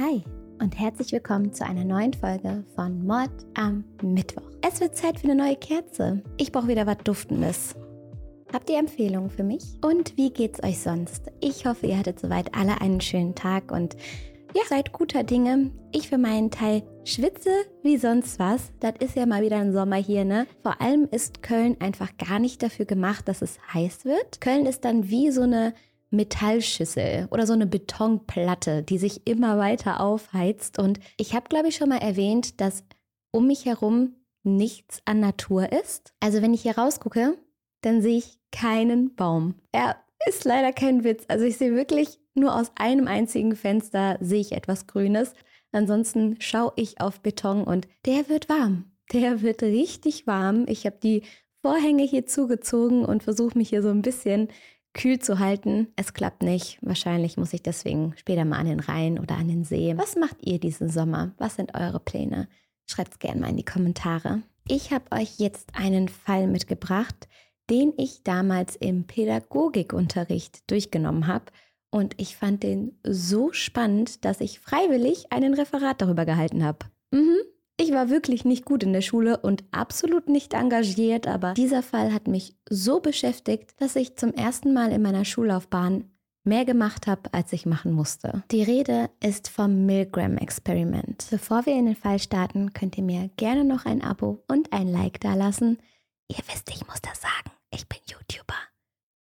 Hi und herzlich willkommen zu einer neuen Folge von Mord am Mittwoch. Es wird Zeit für eine neue Kerze. Ich brauche wieder was Duftendes. Habt ihr Empfehlungen für mich? Und wie geht's euch sonst? Ich hoffe, ihr hattet soweit alle einen schönen Tag und ja, seid guter Dinge. Ich für meinen Teil schwitze wie sonst was. Das ist ja mal wieder ein Sommer hier, ne? Vor allem ist Köln einfach gar nicht dafür gemacht, dass es heiß wird. Köln ist dann wie so eine Metallschüssel oder so eine Betonplatte, die sich immer weiter aufheizt. Und ich habe, glaube ich, schon mal erwähnt, dass um mich herum nichts an Natur ist. Also wenn ich hier rausgucke, dann sehe ich keinen Baum. Er ist leider kein Witz. Also ich sehe wirklich nur aus einem einzigen Fenster sehe ich etwas Grünes. Ansonsten schaue ich auf Beton und der wird warm. Der wird richtig warm. Ich habe die Vorhänge hier zugezogen und versuche mich hier so ein bisschen kühl zu halten. Es klappt nicht. Wahrscheinlich muss ich deswegen später mal an den Rhein oder an den See. Was macht ihr diesen Sommer? Was sind eure Pläne? Schreibt es gerne mal in die Kommentare. Ich habe euch jetzt einen Fall mitgebracht, den ich damals im Pädagogikunterricht durchgenommen habe. Und ich fand den so spannend, dass ich freiwillig einen Referat darüber gehalten habe. Mhm. Ich war wirklich nicht gut in der Schule und absolut nicht engagiert, aber dieser Fall hat mich so beschäftigt, dass ich zum ersten Mal in meiner Schullaufbahn mehr gemacht habe, als ich machen musste. Die Rede ist vom Milgram-Experiment. Bevor wir in den Fall starten, könnt ihr mir gerne noch ein Abo und ein Like dalassen. Ihr wisst, ich muss das sagen. Ich bin YouTuber.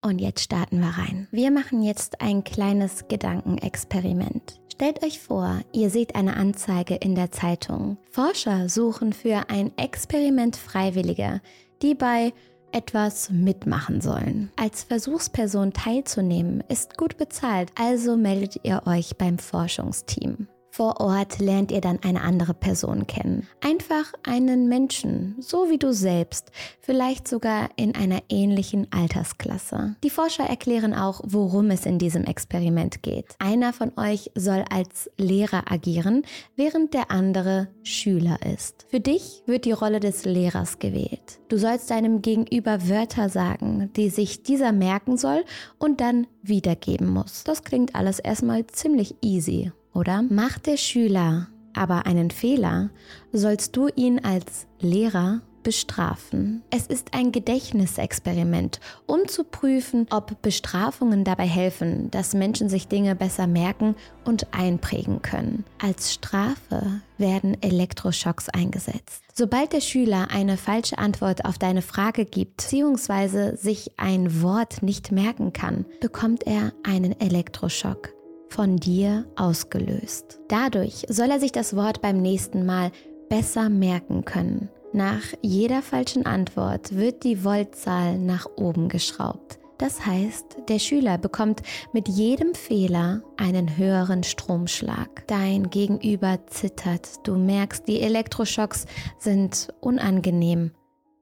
Und jetzt starten wir rein. Wir machen jetzt ein kleines Gedankenexperiment. Stellt euch vor, ihr seht eine Anzeige in der Zeitung. Forscher suchen für ein Experiment Freiwillige, die bei etwas mitmachen sollen. Als Versuchsperson teilzunehmen ist gut bezahlt, also meldet ihr euch beim Forschungsteam. Vor Ort lernt ihr dann eine andere Person kennen. Einfach einen Menschen, so wie du selbst, vielleicht sogar in einer ähnlichen Altersklasse. Die Forscher erklären auch, worum es in diesem Experiment geht. Einer von euch soll als Lehrer agieren, während der andere Schüler ist. Für dich wird die Rolle des Lehrers gewählt. Du sollst deinem Gegenüber Wörter sagen, die sich dieser merken soll und dann wiedergeben muss. Das klingt alles erstmal ziemlich easy oder? Macht der Schüler aber einen Fehler, sollst du ihn als Lehrer bestrafen. Es ist ein Gedächtnisexperiment, um zu prüfen, ob Bestrafungen dabei helfen, dass Menschen sich Dinge besser merken und einprägen können. Als Strafe werden Elektroschocks eingesetzt. Sobald der Schüler eine falsche Antwort auf deine Frage gibt, bzw. sich ein Wort nicht merken kann, bekommt er einen Elektroschock von dir ausgelöst. Dadurch soll er sich das Wort beim nächsten Mal besser merken können. Nach jeder falschen Antwort wird die Voltzahl nach oben geschraubt. Das heißt, der Schüler bekommt mit jedem Fehler einen höheren Stromschlag. Dein Gegenüber zittert, du merkst, die Elektroschocks sind unangenehm.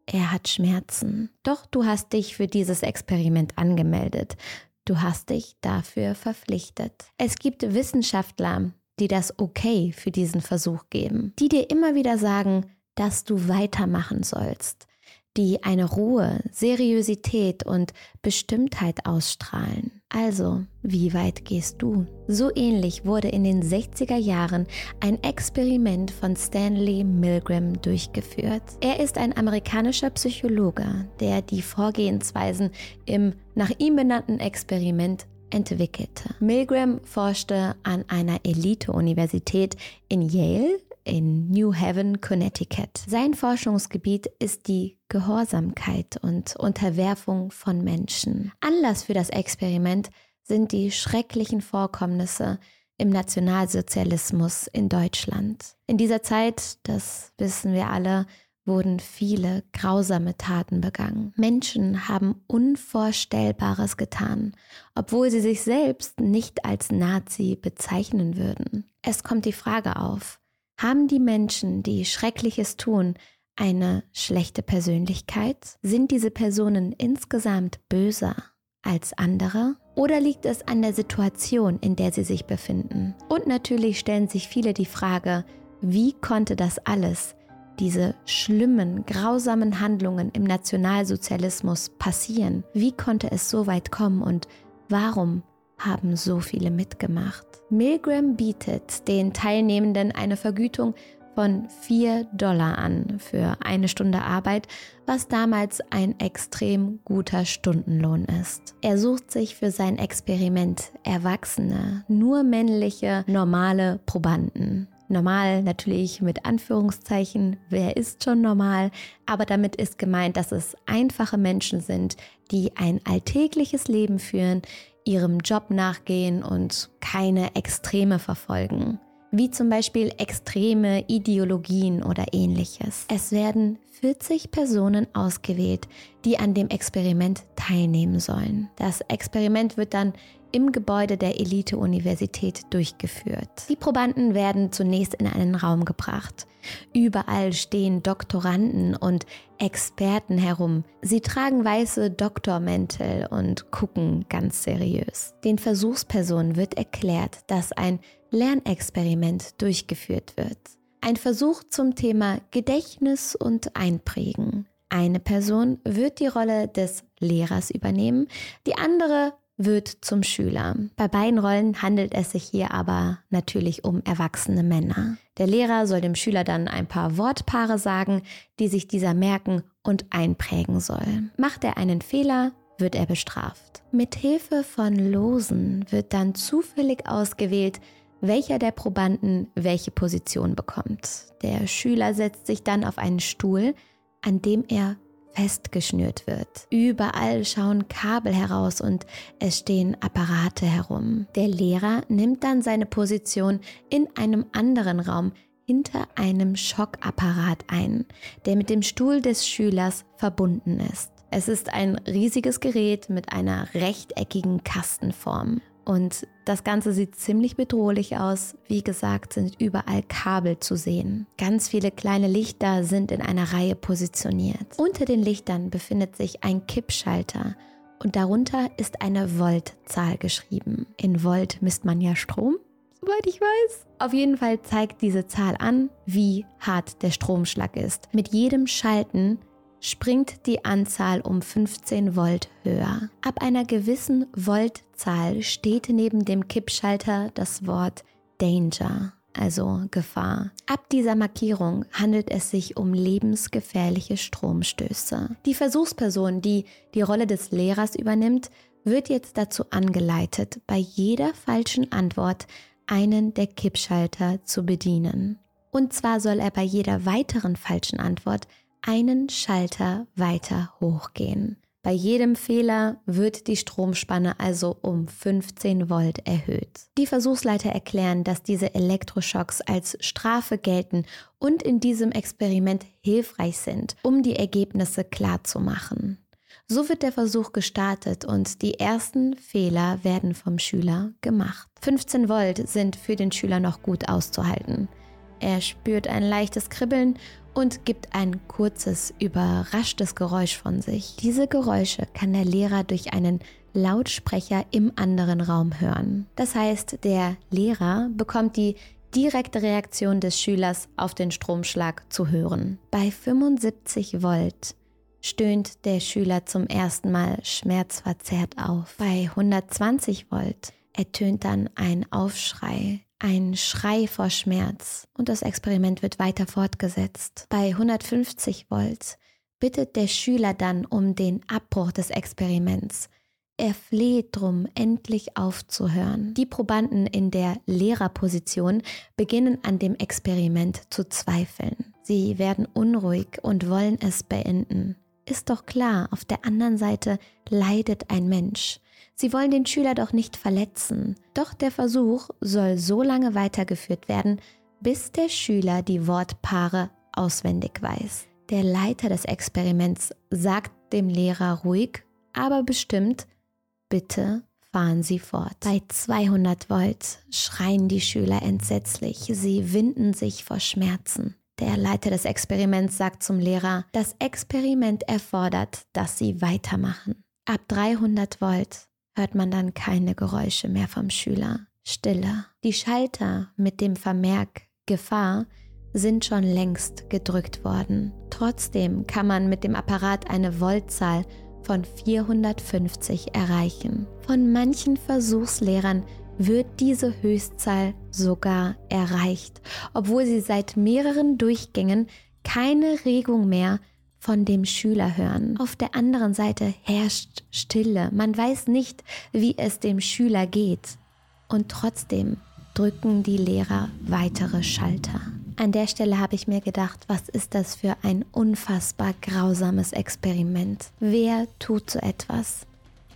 Er hat Schmerzen. Doch du hast dich für dieses Experiment angemeldet. Du hast dich dafür verpflichtet. Es gibt Wissenschaftler, die das Okay für diesen Versuch geben, die dir immer wieder sagen, dass du weitermachen sollst, die eine Ruhe, Seriosität und Bestimmtheit ausstrahlen. Also, wie weit gehst du? So ähnlich wurde in den 60er Jahren ein Experiment von Stanley Milgram durchgeführt. Er ist ein amerikanischer Psychologe, der die Vorgehensweisen im nach ihm benannten Experiment entwickelte. Milgram forschte an einer Elite-Universität in Yale in New Haven, Connecticut. Sein Forschungsgebiet ist die Gehorsamkeit und Unterwerfung von Menschen. Anlass für das Experiment sind die schrecklichen Vorkommnisse im Nationalsozialismus in Deutschland. In dieser Zeit, das wissen wir alle, wurden viele grausame Taten begangen. Menschen haben Unvorstellbares getan, obwohl sie sich selbst nicht als Nazi bezeichnen würden. Es kommt die Frage auf, haben die Menschen, die Schreckliches tun, eine schlechte Persönlichkeit? Sind diese Personen insgesamt böser als andere? Oder liegt es an der Situation, in der sie sich befinden? Und natürlich stellen sich viele die Frage, wie konnte das alles, diese schlimmen, grausamen Handlungen im Nationalsozialismus passieren? Wie konnte es so weit kommen und warum haben so viele mitgemacht. Milgram bietet den Teilnehmenden eine Vergütung von 4 Dollar an für eine Stunde Arbeit, was damals ein extrem guter Stundenlohn ist. Er sucht sich für sein Experiment erwachsene, nur männliche, normale Probanden. Normal natürlich mit Anführungszeichen, wer ist schon normal, aber damit ist gemeint, dass es einfache Menschen sind, die ein alltägliches Leben führen, ihrem Job nachgehen und keine Extreme verfolgen wie zum Beispiel extreme Ideologien oder ähnliches. Es werden 40 Personen ausgewählt, die an dem Experiment teilnehmen sollen. Das Experiment wird dann im Gebäude der Elite-Universität durchgeführt. Die Probanden werden zunächst in einen Raum gebracht. Überall stehen Doktoranden und Experten herum. Sie tragen weiße Doktormäntel und gucken ganz seriös. Den Versuchspersonen wird erklärt, dass ein Lernexperiment durchgeführt wird. Ein Versuch zum Thema Gedächtnis und Einprägen. Eine Person wird die Rolle des Lehrers übernehmen, die andere wird zum Schüler. Bei beiden Rollen handelt es sich hier aber natürlich um erwachsene Männer. Der Lehrer soll dem Schüler dann ein paar Wortpaare sagen, die sich dieser merken und einprägen soll. Macht er einen Fehler, wird er bestraft. Mit Hilfe von Losen wird dann zufällig ausgewählt, welcher der Probanden welche Position bekommt. Der Schüler setzt sich dann auf einen Stuhl, an dem er festgeschnürt wird. Überall schauen Kabel heraus und es stehen Apparate herum. Der Lehrer nimmt dann seine Position in einem anderen Raum hinter einem Schockapparat ein, der mit dem Stuhl des Schülers verbunden ist. Es ist ein riesiges Gerät mit einer rechteckigen Kastenform. Und das Ganze sieht ziemlich bedrohlich aus. Wie gesagt, sind überall Kabel zu sehen. Ganz viele kleine Lichter sind in einer Reihe positioniert. Unter den Lichtern befindet sich ein Kippschalter und darunter ist eine Voltzahl geschrieben. In Volt misst man ja Strom, soweit ich weiß. Auf jeden Fall zeigt diese Zahl an, wie hart der Stromschlag ist. Mit jedem Schalten springt die Anzahl um 15 Volt höher. Ab einer gewissen Voltzahl steht neben dem Kippschalter das Wort Danger, also Gefahr. Ab dieser Markierung handelt es sich um lebensgefährliche Stromstöße. Die Versuchsperson, die die Rolle des Lehrers übernimmt, wird jetzt dazu angeleitet, bei jeder falschen Antwort einen der Kippschalter zu bedienen. Und zwar soll er bei jeder weiteren falschen Antwort einen Schalter weiter hochgehen. Bei jedem Fehler wird die Stromspanne also um 15 Volt erhöht. Die Versuchsleiter erklären, dass diese Elektroschocks als Strafe gelten und in diesem Experiment hilfreich sind, um die Ergebnisse klar zu machen. So wird der Versuch gestartet und die ersten Fehler werden vom Schüler gemacht. 15 Volt sind für den Schüler noch gut auszuhalten. Er spürt ein leichtes Kribbeln und gibt ein kurzes, überraschtes Geräusch von sich. Diese Geräusche kann der Lehrer durch einen Lautsprecher im anderen Raum hören. Das heißt, der Lehrer bekommt die direkte Reaktion des Schülers auf den Stromschlag zu hören. Bei 75 Volt stöhnt der Schüler zum ersten Mal schmerzverzerrt auf. Bei 120 Volt ertönt dann ein Aufschrei ein Schrei vor Schmerz und das Experiment wird weiter fortgesetzt. Bei 150 Volt bittet der Schüler dann um den Abbruch des Experiments. Er fleht drum, endlich aufzuhören. Die Probanden in der Lehrerposition beginnen an dem Experiment zu zweifeln. Sie werden unruhig und wollen es beenden. Ist doch klar, auf der anderen Seite leidet ein Mensch. Sie wollen den Schüler doch nicht verletzen. Doch der Versuch soll so lange weitergeführt werden, bis der Schüler die Wortpaare auswendig weiß. Der Leiter des Experiments sagt dem Lehrer ruhig, aber bestimmt, bitte fahren Sie fort. Bei 200 Volt schreien die Schüler entsetzlich, sie winden sich vor Schmerzen. Der Leiter des Experiments sagt zum Lehrer, das Experiment erfordert, dass Sie weitermachen. Ab 300 Volt hört man dann keine Geräusche mehr vom Schüler. Stille. Die Schalter mit dem Vermerk Gefahr sind schon längst gedrückt worden. Trotzdem kann man mit dem Apparat eine Voltzahl von 450 erreichen. Von manchen Versuchslehrern wird diese Höchstzahl sogar erreicht, obwohl sie seit mehreren Durchgängen keine Regung mehr von dem Schüler hören. Auf der anderen Seite herrscht Stille. Man weiß nicht, wie es dem Schüler geht. Und trotzdem drücken die Lehrer weitere Schalter. An der Stelle habe ich mir gedacht, was ist das für ein unfassbar grausames Experiment? Wer tut so etwas?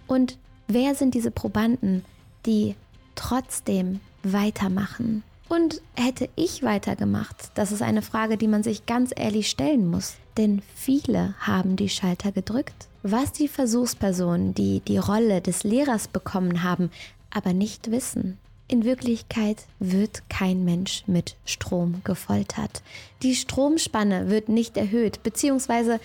Und wer sind diese Probanden, die trotzdem weitermachen? Und hätte ich weitergemacht? Das ist eine Frage, die man sich ganz ehrlich stellen muss. Denn viele haben die Schalter gedrückt. Was die Versuchspersonen, die die Rolle des Lehrers bekommen haben, aber nicht wissen. In Wirklichkeit wird kein Mensch mit Strom gefoltert. Die Stromspanne wird nicht erhöht, beziehungsweise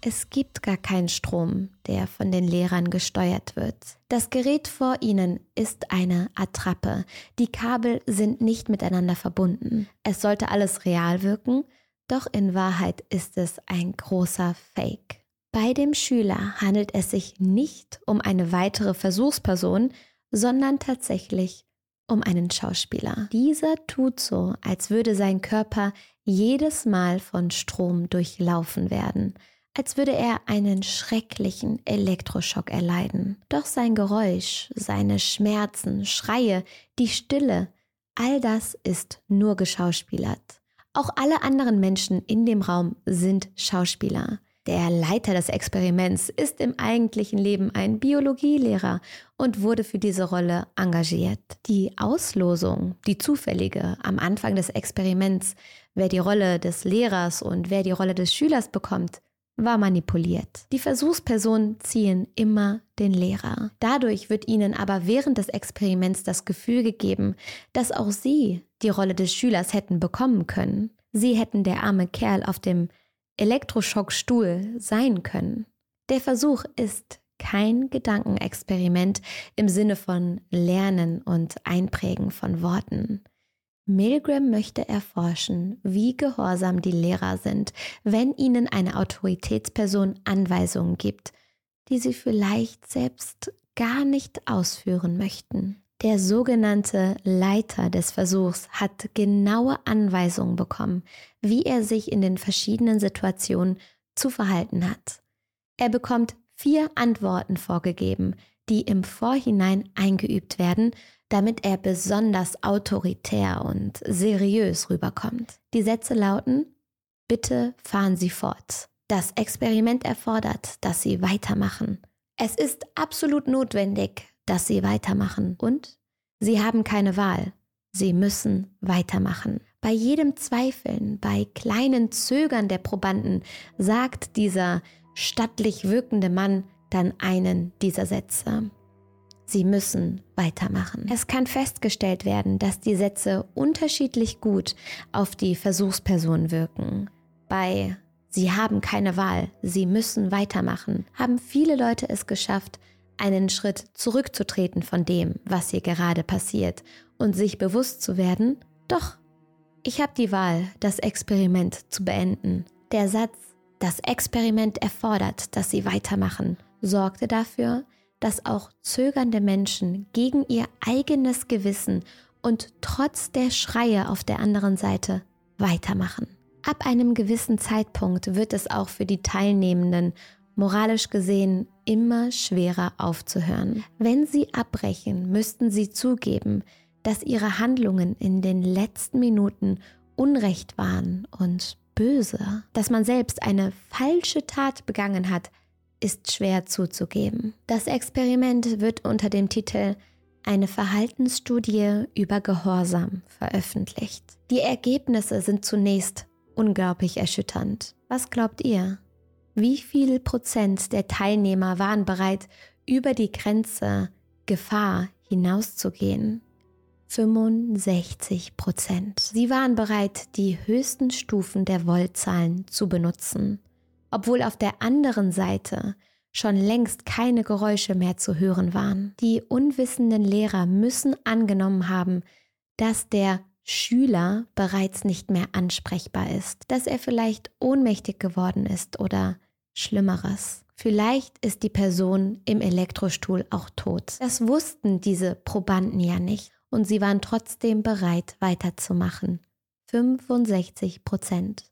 es gibt gar keinen Strom, der von den Lehrern gesteuert wird. Das Gerät vor ihnen ist eine Attrappe. Die Kabel sind nicht miteinander verbunden. Es sollte alles real wirken, doch in Wahrheit ist es ein großer Fake. Bei dem Schüler handelt es sich nicht um eine weitere Versuchsperson, sondern tatsächlich um einen Schauspieler. Dieser tut so, als würde sein Körper jedes Mal von Strom durchlaufen werden, als würde er einen schrecklichen Elektroschock erleiden. Doch sein Geräusch, seine Schmerzen, Schreie, die Stille, all das ist nur geschauspielert. Auch alle anderen Menschen in dem Raum sind Schauspieler. Der Leiter des Experiments ist im eigentlichen Leben ein Biologielehrer und wurde für diese Rolle engagiert. Die Auslosung, die zufällige am Anfang des Experiments, wer die Rolle des Lehrers und wer die Rolle des Schülers bekommt, war manipuliert. Die Versuchspersonen ziehen immer den Lehrer. Dadurch wird ihnen aber während des Experiments das Gefühl gegeben, dass auch sie die Rolle des Schülers hätten bekommen können. Sie hätten der arme Kerl auf dem Elektroschockstuhl sein können. Der Versuch ist kein Gedankenexperiment im Sinne von Lernen und Einprägen von Worten. Milgram möchte erforschen, wie gehorsam die Lehrer sind, wenn ihnen eine Autoritätsperson Anweisungen gibt, die sie vielleicht selbst gar nicht ausführen möchten. Der sogenannte Leiter des Versuchs hat genaue Anweisungen bekommen, wie er sich in den verschiedenen Situationen zu verhalten hat. Er bekommt vier Antworten vorgegeben, die im Vorhinein eingeübt werden, damit er besonders autoritär und seriös rüberkommt. Die Sätze lauten, bitte fahren Sie fort. Das Experiment erfordert, dass Sie weitermachen. Es ist absolut notwendig, dass sie weitermachen. Und sie haben keine Wahl. Sie müssen weitermachen. Bei jedem Zweifeln, bei kleinen Zögern der Probanden sagt dieser stattlich wirkende Mann dann einen dieser Sätze. Sie müssen weitermachen. Es kann festgestellt werden, dass die Sätze unterschiedlich gut auf die Versuchsperson wirken. Bei Sie haben keine Wahl, Sie müssen weitermachen, haben viele Leute es geschafft, einen Schritt zurückzutreten von dem, was hier gerade passiert und sich bewusst zu werden, doch, ich habe die Wahl, das Experiment zu beenden. Der Satz, das Experiment erfordert, dass sie weitermachen, sorgte dafür, dass auch zögernde Menschen gegen ihr eigenes Gewissen und trotz der Schreie auf der anderen Seite weitermachen. Ab einem gewissen Zeitpunkt wird es auch für die Teilnehmenden moralisch gesehen immer schwerer aufzuhören. Wenn sie abbrechen, müssten sie zugeben, dass ihre Handlungen in den letzten Minuten unrecht waren und böse. Dass man selbst eine falsche Tat begangen hat, ist schwer zuzugeben. Das Experiment wird unter dem Titel eine Verhaltensstudie über Gehorsam veröffentlicht. Die Ergebnisse sind zunächst unglaublich erschütternd. Was glaubt ihr? Wie viel Prozent der Teilnehmer waren bereit, über die Grenze Gefahr hinauszugehen? 65 Prozent. Sie waren bereit, die höchsten Stufen der Voltzahlen zu benutzen, obwohl auf der anderen Seite schon längst keine Geräusche mehr zu hören waren. Die unwissenden Lehrer müssen angenommen haben, dass der Schüler bereits nicht mehr ansprechbar ist, dass er vielleicht ohnmächtig geworden ist oder Schlimmeres. Vielleicht ist die Person im Elektrostuhl auch tot. Das wussten diese Probanden ja nicht und sie waren trotzdem bereit, weiterzumachen. 65 Prozent.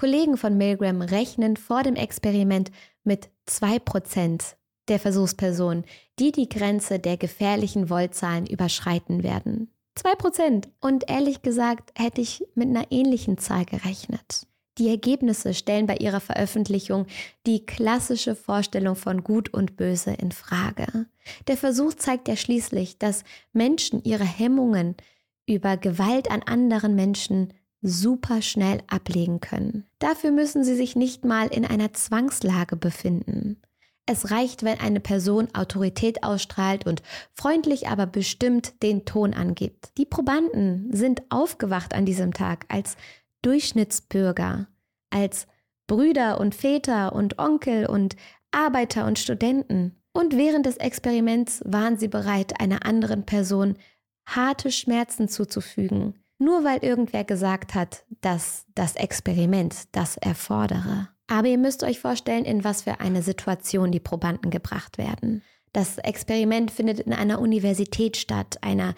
Kollegen von Milgram rechnen vor dem Experiment mit 2 Prozent der Versuchspersonen, die die Grenze der gefährlichen Voltzahlen überschreiten werden. 2 Prozent. Und ehrlich gesagt hätte ich mit einer ähnlichen Zahl gerechnet. Die Ergebnisse stellen bei ihrer Veröffentlichung die klassische Vorstellung von Gut und Böse in Frage. Der Versuch zeigt ja schließlich, dass Menschen ihre Hemmungen über Gewalt an anderen Menschen super schnell ablegen können. Dafür müssen sie sich nicht mal in einer Zwangslage befinden. Es reicht, wenn eine Person Autorität ausstrahlt und freundlich aber bestimmt den Ton angibt. Die Probanden sind aufgewacht an diesem Tag als Durchschnittsbürger, als Brüder und Väter und Onkel und Arbeiter und Studenten. Und während des Experiments waren sie bereit, einer anderen Person harte Schmerzen zuzufügen, nur weil irgendwer gesagt hat, dass das Experiment das erfordere. Aber ihr müsst euch vorstellen, in was für eine Situation die Probanden gebracht werden. Das Experiment findet in einer Universität statt, einer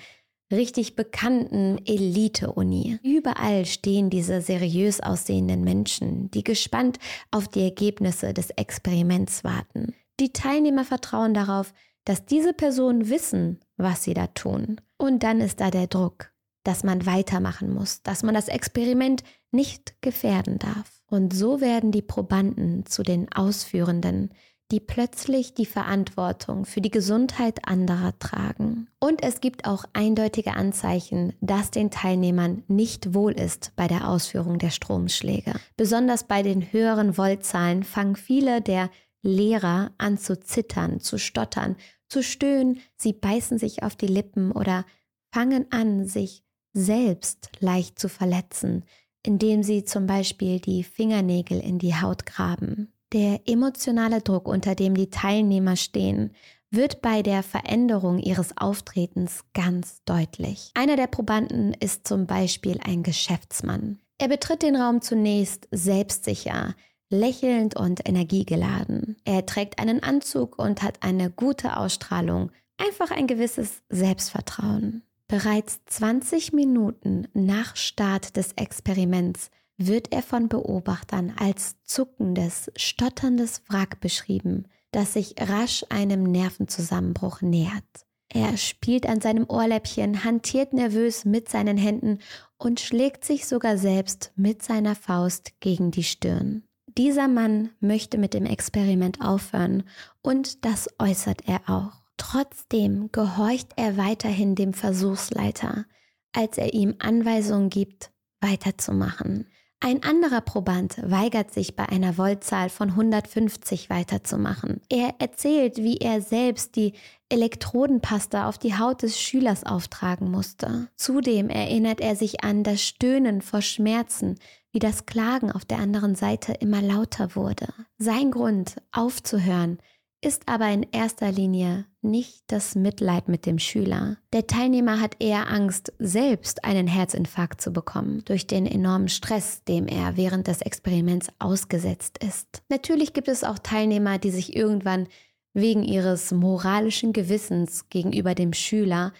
richtig bekannten Elite-Uni. Überall stehen diese seriös aussehenden Menschen, die gespannt auf die Ergebnisse des Experiments warten. Die Teilnehmer vertrauen darauf, dass diese Personen wissen, was sie da tun. Und dann ist da der Druck, dass man weitermachen muss, dass man das Experiment nicht gefährden darf. Und so werden die Probanden zu den Ausführenden, die plötzlich die Verantwortung für die Gesundheit anderer tragen. Und es gibt auch eindeutige Anzeichen, dass den Teilnehmern nicht wohl ist bei der Ausführung der Stromschläge. Besonders bei den höheren Voltzahlen fangen viele der Lehrer an zu zittern, zu stottern, zu stöhnen, sie beißen sich auf die Lippen oder fangen an, sich selbst leicht zu verletzen, indem sie zum Beispiel die Fingernägel in die Haut graben. Der emotionale Druck, unter dem die Teilnehmer stehen, wird bei der Veränderung ihres Auftretens ganz deutlich. Einer der Probanden ist zum Beispiel ein Geschäftsmann. Er betritt den Raum zunächst selbstsicher, lächelnd und energiegeladen. Er trägt einen Anzug und hat eine gute Ausstrahlung, einfach ein gewisses Selbstvertrauen. Bereits 20 Minuten nach Start des Experiments wird er von Beobachtern als zuckendes, stotterndes Wrack beschrieben, das sich rasch einem Nervenzusammenbruch nähert. Er spielt an seinem Ohrläppchen, hantiert nervös mit seinen Händen und schlägt sich sogar selbst mit seiner Faust gegen die Stirn. Dieser Mann möchte mit dem Experiment aufhören und das äußert er auch. Trotzdem gehorcht er weiterhin dem Versuchsleiter, als er ihm Anweisungen gibt, weiterzumachen. Ein anderer Proband weigert sich bei einer Voltzahl von 150 weiterzumachen. Er erzählt, wie er selbst die Elektrodenpasta auf die Haut des Schülers auftragen musste. Zudem erinnert er sich an das Stöhnen vor Schmerzen, wie das Klagen auf der anderen Seite immer lauter wurde. Sein Grund, aufzuhören, ist aber in erster Linie nicht das Mitleid mit dem Schüler. Der Teilnehmer hat eher Angst, selbst einen Herzinfarkt zu bekommen, durch den enormen Stress, dem er während des Experiments ausgesetzt ist. Natürlich gibt es auch Teilnehmer, die sich irgendwann wegen ihres moralischen Gewissens gegenüber dem Schüler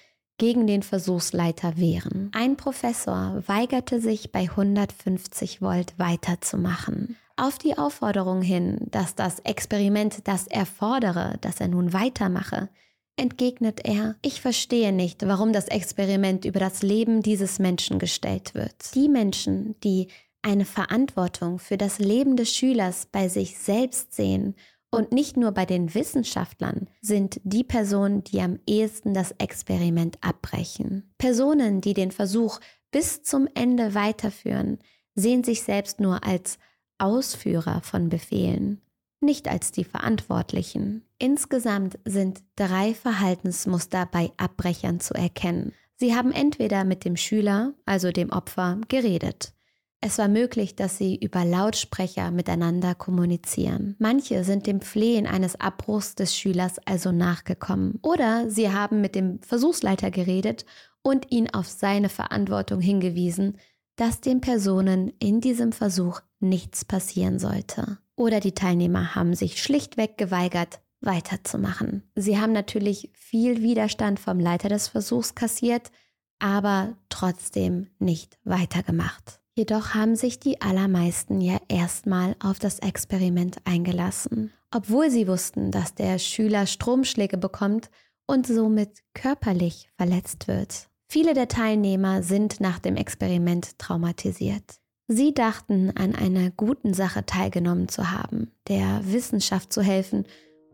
gegen den Versuchsleiter wehren. Ein Professor weigerte sich bei 150 Volt weiterzumachen. Auf die Aufforderung hin, dass das Experiment das erfordere, dass er nun weitermache, entgegnet er, ich verstehe nicht, warum das Experiment über das Leben dieses Menschen gestellt wird. Die Menschen, die eine Verantwortung für das Leben des Schülers bei sich selbst sehen und nicht nur bei den Wissenschaftlern, sind die Personen, die am ehesten das Experiment abbrechen. Personen, die den Versuch bis zum Ende weiterführen, sehen sich selbst nur als Ausführer von Befehlen, nicht als die Verantwortlichen. Insgesamt sind drei Verhaltensmuster bei Abbrechern zu erkennen. Sie haben entweder mit dem Schüler, also dem Opfer, geredet. Es war möglich, dass sie über Lautsprecher miteinander kommunizieren. Manche sind dem Flehen eines Abbruchs des Schülers also nachgekommen. Oder sie haben mit dem Versuchsleiter geredet und ihn auf seine Verantwortung hingewiesen, dass den Personen in diesem Versuch nichts passieren sollte. Oder die Teilnehmer haben sich schlichtweg geweigert, weiterzumachen. Sie haben natürlich viel Widerstand vom Leiter des Versuchs kassiert, aber trotzdem nicht weitergemacht. Jedoch haben sich die allermeisten ja erstmal auf das Experiment eingelassen, obwohl sie wussten, dass der Schüler Stromschläge bekommt und somit körperlich verletzt wird. Viele der Teilnehmer sind nach dem Experiment traumatisiert. Sie dachten an einer guten Sache teilgenommen zu haben, der Wissenschaft zu helfen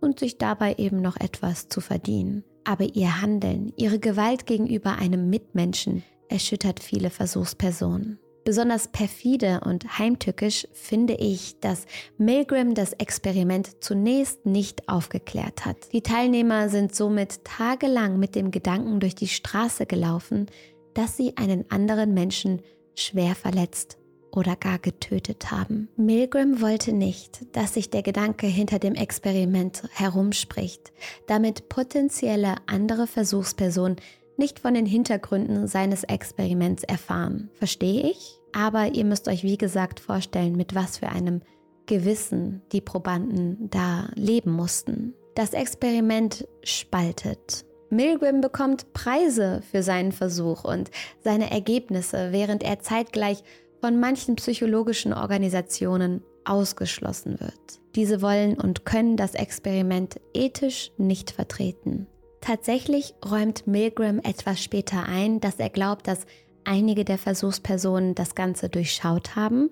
und sich dabei eben noch etwas zu verdienen. Aber ihr Handeln, ihre Gewalt gegenüber einem Mitmenschen erschüttert viele Versuchspersonen. Besonders perfide und heimtückisch finde ich, dass Milgram das Experiment zunächst nicht aufgeklärt hat. Die Teilnehmer sind somit tagelang mit dem Gedanken durch die Straße gelaufen, dass sie einen anderen Menschen schwer verletzt oder gar getötet haben. Milgram wollte nicht, dass sich der Gedanke hinter dem Experiment herumspricht, damit potenzielle andere Versuchspersonen nicht von den Hintergründen seines Experiments erfahren. Verstehe ich? Aber ihr müsst euch wie gesagt vorstellen, mit was für einem Gewissen die Probanden da leben mussten. Das Experiment spaltet. Milgram bekommt Preise für seinen Versuch und seine Ergebnisse, während er zeitgleich von manchen psychologischen Organisationen ausgeschlossen wird. Diese wollen und können das Experiment ethisch nicht vertreten. Tatsächlich räumt Milgram etwas später ein, dass er glaubt, dass einige der Versuchspersonen das Ganze durchschaut haben.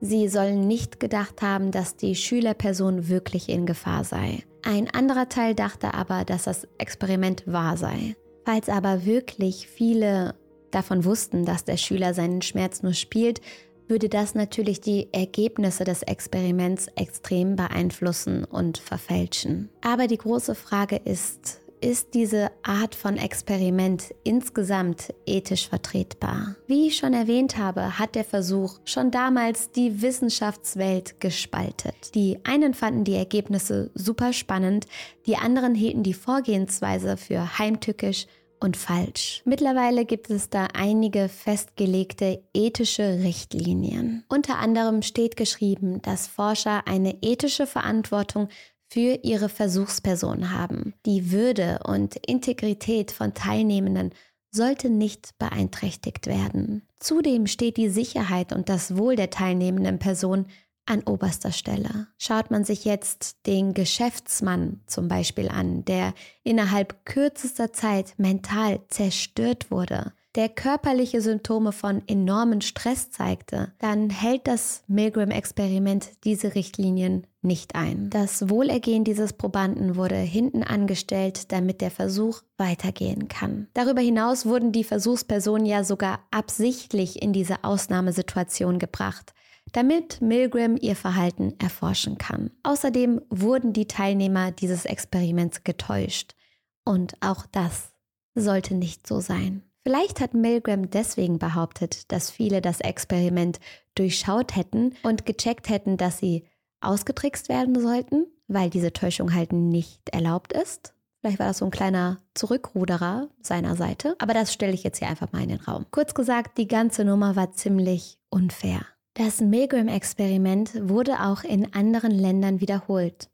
Sie sollen nicht gedacht haben, dass die Schülerperson wirklich in Gefahr sei. Ein anderer Teil dachte aber, dass das Experiment wahr sei. Falls aber wirklich viele davon wussten, dass der Schüler seinen Schmerz nur spielt, würde das natürlich die Ergebnisse des Experiments extrem beeinflussen und verfälschen. Aber die große Frage ist, ist diese Art von Experiment insgesamt ethisch vertretbar? Wie ich schon erwähnt habe, hat der Versuch schon damals die Wissenschaftswelt gespaltet. Die einen fanden die Ergebnisse super spannend, die anderen hielten die Vorgehensweise für heimtückisch und falsch. Mittlerweile gibt es da einige festgelegte ethische Richtlinien. Unter anderem steht geschrieben, dass Forscher eine ethische Verantwortung für ihre Versuchsperson haben. Die Würde und Integrität von Teilnehmenden sollte nicht beeinträchtigt werden. Zudem steht die Sicherheit und das Wohl der teilnehmenden Person an oberster Stelle. Schaut man sich jetzt den Geschäftsmann zum Beispiel an, der innerhalb kürzester Zeit mental zerstört wurde, der körperliche Symptome von enormen Stress zeigte, dann hält das Milgram-Experiment diese Richtlinien nicht ein. Das Wohlergehen dieses Probanden wurde hinten angestellt, damit der Versuch weitergehen kann. Darüber hinaus wurden die Versuchspersonen ja sogar absichtlich in diese Ausnahmesituation gebracht, damit Milgram ihr Verhalten erforschen kann. Außerdem wurden die Teilnehmer dieses Experiments getäuscht. Und auch das sollte nicht so sein. Vielleicht hat Milgram deswegen behauptet, dass viele das Experiment durchschaut hätten und gecheckt hätten, dass sie ausgetrickst werden sollten, weil diese Täuschung halt nicht erlaubt ist. Vielleicht war das so ein kleiner Zurückruderer seiner Seite, aber das stelle ich jetzt hier einfach mal in den Raum. Kurz gesagt, die ganze Nummer war ziemlich unfair. Das Milgram-Experiment wurde auch in anderen Ländern wiederholt.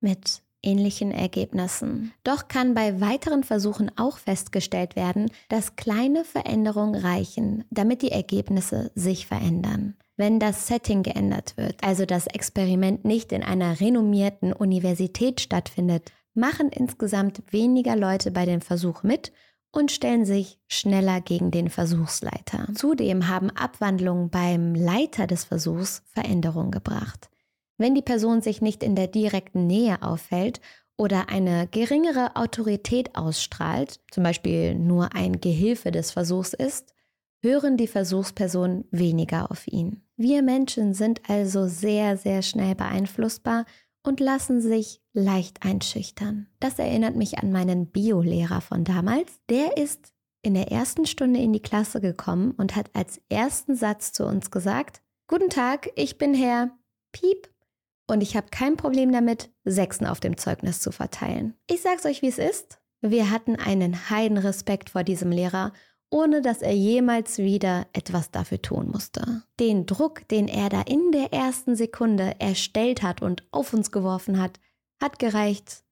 Mit ähnlichen Ergebnissen. Doch kann bei weiteren Versuchen auch festgestellt werden, dass kleine Veränderungen reichen, damit die Ergebnisse sich verändern. Wenn das Setting geändert wird, also das Experiment nicht in einer renommierten Universität stattfindet, machen insgesamt weniger Leute bei dem Versuch mit und stellen sich schneller gegen den Versuchsleiter. Zudem haben Abwandlungen beim Leiter des Versuchs Veränderungen gebracht. Wenn die Person sich nicht in der direkten Nähe auffällt oder eine geringere Autorität ausstrahlt, zum Beispiel nur ein Gehilfe des Versuchs ist, hören die Versuchspersonen weniger auf ihn. Wir Menschen sind also sehr, sehr schnell beeinflussbar und lassen sich leicht einschüchtern. Das erinnert mich an meinen Biolehrer von damals. Der ist in der ersten Stunde in die Klasse gekommen und hat als ersten Satz zu uns gesagt, Guten Tag, ich bin Herr Piep und ich habe kein Problem damit, Sechsen auf dem Zeugnis zu verteilen. Ich sag's euch, wie es ist. Wir hatten einen heiden Respekt vor diesem Lehrer ohne dass er jemals wieder etwas dafür tun musste. Den Druck, den er da in der ersten Sekunde erstellt hat und auf uns geworfen hat, hat gereicht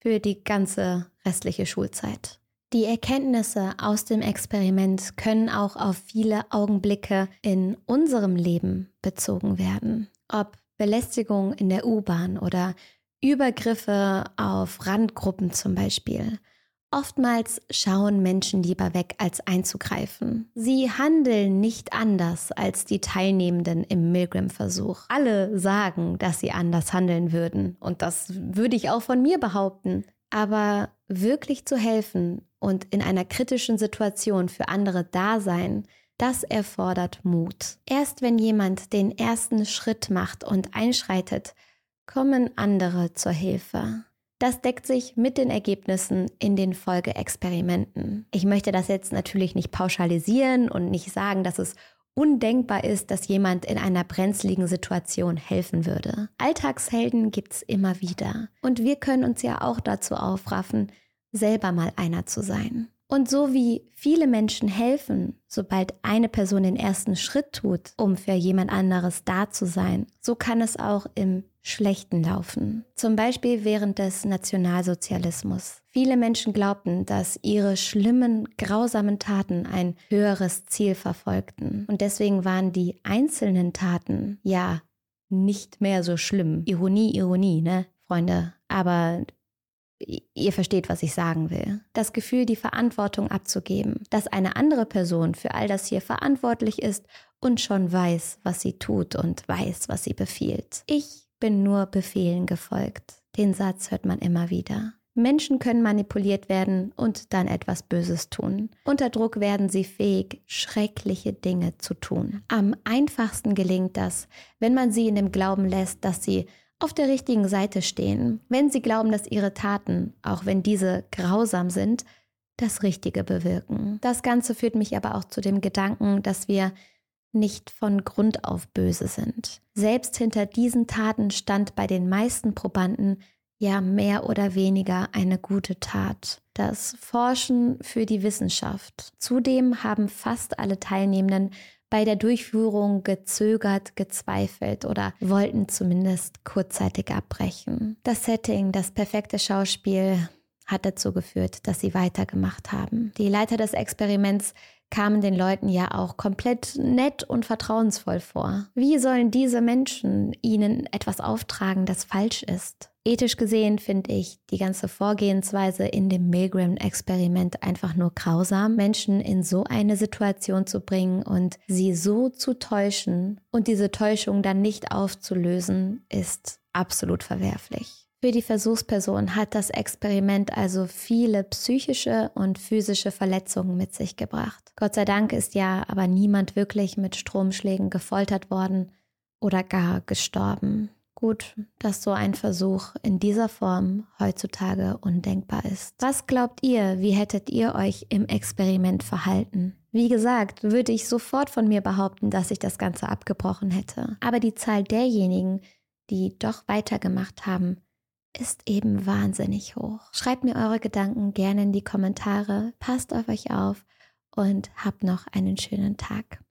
für die ganze restliche Schulzeit. Die Erkenntnisse aus dem Experiment können auch auf viele Augenblicke in unserem Leben bezogen werden. Ob Belästigung in der U-Bahn oder Übergriffe auf Randgruppen zum Beispiel. Oftmals schauen Menschen lieber weg, als einzugreifen. Sie handeln nicht anders als die Teilnehmenden im Milgram-Versuch. Alle sagen, dass sie anders handeln würden. Und das würde ich auch von mir behaupten. Aber wirklich zu helfen und in einer kritischen Situation für andere da sein, das erfordert Mut. Erst wenn jemand den ersten Schritt macht und einschreitet, kommen andere zur Hilfe. Das deckt sich mit den Ergebnissen in den Folgeexperimenten. Ich möchte das jetzt natürlich nicht pauschalisieren und nicht sagen, dass es undenkbar ist, dass jemand in einer brenzligen Situation helfen würde. Alltagshelden gibt es immer wieder. Und wir können uns ja auch dazu aufraffen, selber mal einer zu sein. Und so wie viele Menschen helfen, sobald eine Person den ersten Schritt tut, um für jemand anderes da zu sein, so kann es auch im Schlechten laufen. Zum Beispiel während des Nationalsozialismus. Viele Menschen glaubten, dass ihre schlimmen, grausamen Taten ein höheres Ziel verfolgten. Und deswegen waren die einzelnen Taten ja nicht mehr so schlimm. Ironie, Ironie, ne, Freunde? Aber Ihr versteht, was ich sagen will. Das Gefühl, die Verantwortung abzugeben, dass eine andere Person für all das hier verantwortlich ist und schon weiß, was sie tut und weiß, was sie befiehlt. Ich bin nur Befehlen gefolgt. Den Satz hört man immer wieder. Menschen können manipuliert werden und dann etwas Böses tun. Unter Druck werden sie fähig, schreckliche Dinge zu tun. Am einfachsten gelingt das, wenn man sie in dem Glauben lässt, dass sie auf der richtigen Seite stehen, wenn sie glauben, dass ihre Taten, auch wenn diese grausam sind, das Richtige bewirken. Das Ganze führt mich aber auch zu dem Gedanken, dass wir nicht von Grund auf böse sind. Selbst hinter diesen Taten stand bei den meisten Probanden ja mehr oder weniger eine gute Tat. Das Forschen für die Wissenschaft. Zudem haben fast alle Teilnehmenden bei der Durchführung gezögert, gezweifelt oder wollten zumindest kurzzeitig abbrechen. Das Setting, das perfekte Schauspiel hat dazu geführt, dass sie weitergemacht haben. Die Leiter des Experiments kamen den Leuten ja auch komplett nett und vertrauensvoll vor. Wie sollen diese Menschen ihnen etwas auftragen, das falsch ist? Ethisch gesehen finde ich die ganze Vorgehensweise in dem Milgram-Experiment einfach nur grausam, Menschen in so eine Situation zu bringen und sie so zu täuschen und diese Täuschung dann nicht aufzulösen, ist absolut verwerflich. Für die Versuchsperson hat das Experiment also viele psychische und physische Verletzungen mit sich gebracht. Gott sei Dank ist ja aber niemand wirklich mit Stromschlägen gefoltert worden oder gar gestorben. Gut, dass so ein Versuch in dieser Form heutzutage undenkbar ist. Was glaubt ihr, wie hättet ihr euch im Experiment verhalten? Wie gesagt, würde ich sofort von mir behaupten, dass ich das Ganze abgebrochen hätte. Aber die Zahl derjenigen, die doch weitergemacht haben, ist eben wahnsinnig hoch. Schreibt mir eure Gedanken gerne in die Kommentare, passt auf euch auf und habt noch einen schönen Tag.